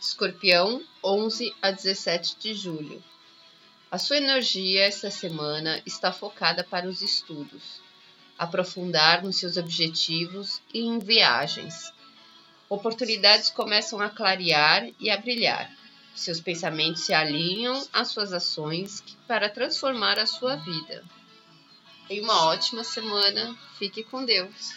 Escorpião, 11 a 17 de julho. A sua energia esta semana está focada para os estudos, aprofundar nos seus objetivos e em viagens. Oportunidades começam a clarear e a brilhar. Seus pensamentos se alinham às suas ações para transformar a sua vida. Tenha uma ótima semana. Fique com Deus.